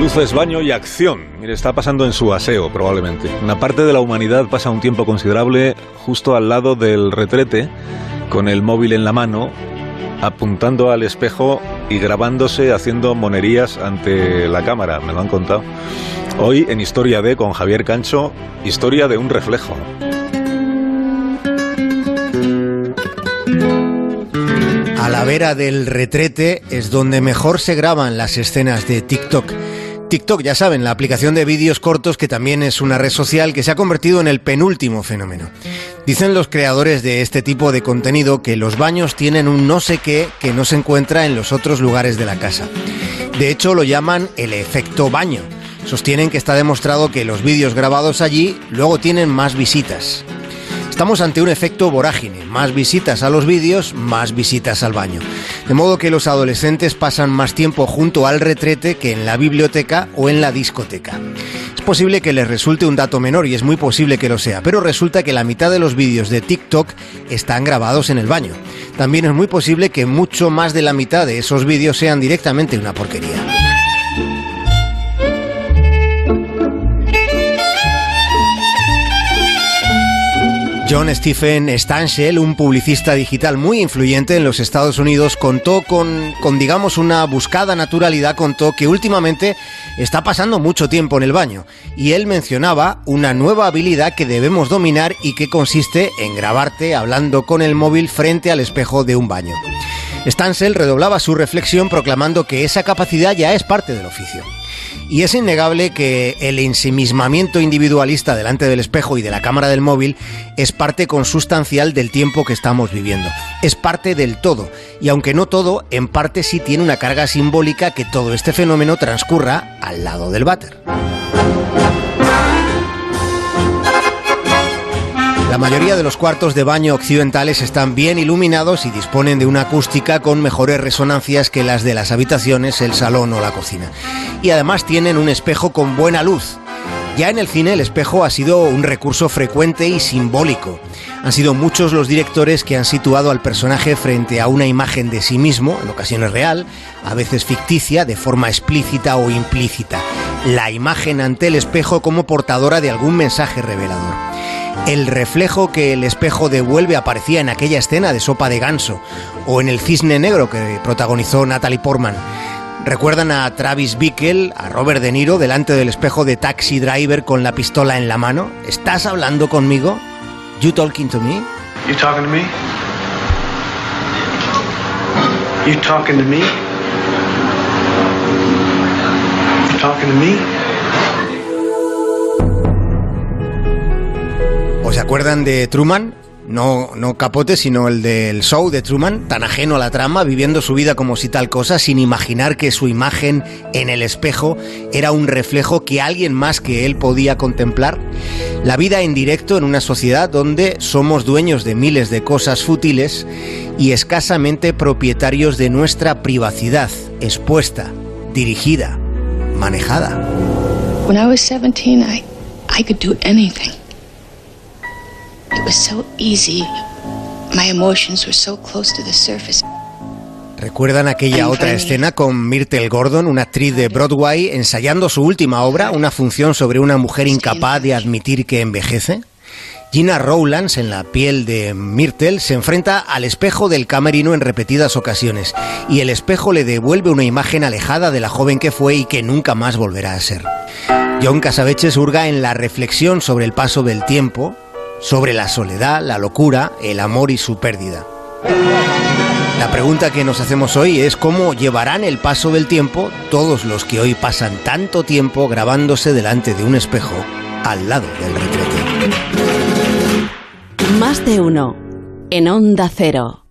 Luces, baño y acción. Mire, está pasando en su aseo, probablemente. Una parte de la humanidad pasa un tiempo considerable justo al lado del retrete, con el móvil en la mano, apuntando al espejo y grabándose haciendo monerías ante la cámara. Me lo han contado. Hoy en Historia de con Javier Cancho, historia de un reflejo. A la vera del retrete es donde mejor se graban las escenas de TikTok. TikTok, ya saben, la aplicación de vídeos cortos que también es una red social que se ha convertido en el penúltimo fenómeno. Dicen los creadores de este tipo de contenido que los baños tienen un no sé qué que no se encuentra en los otros lugares de la casa. De hecho, lo llaman el efecto baño. Sostienen que está demostrado que los vídeos grabados allí luego tienen más visitas. Estamos ante un efecto vorágine, más visitas a los vídeos, más visitas al baño. De modo que los adolescentes pasan más tiempo junto al retrete que en la biblioteca o en la discoteca. Es posible que les resulte un dato menor y es muy posible que lo sea, pero resulta que la mitad de los vídeos de TikTok están grabados en el baño. También es muy posible que mucho más de la mitad de esos vídeos sean directamente una porquería. John Stephen Stanshell, un publicista digital muy influyente en los Estados Unidos, contó con, con, digamos, una buscada naturalidad, contó que últimamente está pasando mucho tiempo en el baño. Y él mencionaba una nueva habilidad que debemos dominar y que consiste en grabarte hablando con el móvil frente al espejo de un baño. Stansel redoblaba su reflexión proclamando que esa capacidad ya es parte del oficio. Y es innegable que el ensimismamiento individualista delante del espejo y de la cámara del móvil es parte consustancial del tiempo que estamos viviendo. Es parte del todo. Y aunque no todo, en parte sí tiene una carga simbólica que todo este fenómeno transcurra al lado del váter. La mayoría de los cuartos de baño occidentales están bien iluminados y disponen de una acústica con mejores resonancias que las de las habitaciones, el salón o la cocina. Y además tienen un espejo con buena luz. Ya en el cine el espejo ha sido un recurso frecuente y simbólico. Han sido muchos los directores que han situado al personaje frente a una imagen de sí mismo, en ocasiones real, a veces ficticia, de forma explícita o implícita. La imagen ante el espejo como portadora de algún mensaje revelador. El reflejo que el espejo devuelve aparecía en aquella escena de Sopa de Ganso o en El Cisne Negro que protagonizó Natalie Portman. Recuerdan a Travis Bickle, a Robert De Niro delante del espejo de Taxi Driver con la pistola en la mano. ¿Estás hablando conmigo? You talking to me? You talking to me? You talking to me? You talking to me? Acuerdan de Truman? No, no Capote, sino el del show de Truman, tan ajeno a la trama, viviendo su vida como si tal cosa, sin imaginar que su imagen en el espejo era un reflejo que alguien más que él podía contemplar. La vida en directo en una sociedad donde somos dueños de miles de cosas fútiles y escasamente propietarios de nuestra privacidad, expuesta, dirigida, manejada. When I was 17, I, I could do anything. ¿Recuerdan aquella otra escena con Myrtle Gordon, una actriz de Broadway, ensayando su última obra, una función sobre una mujer incapaz de admitir que envejece? Gina Rowlands, en la piel de Myrtle, se enfrenta al espejo del camerino en repetidas ocasiones y el espejo le devuelve una imagen alejada de la joven que fue y que nunca más volverá a ser. John Casaveches hurga en la reflexión sobre el paso del tiempo, sobre la soledad, la locura, el amor y su pérdida. La pregunta que nos hacemos hoy es cómo llevarán el paso del tiempo todos los que hoy pasan tanto tiempo grabándose delante de un espejo al lado del retrete. Más de uno en Onda Cero.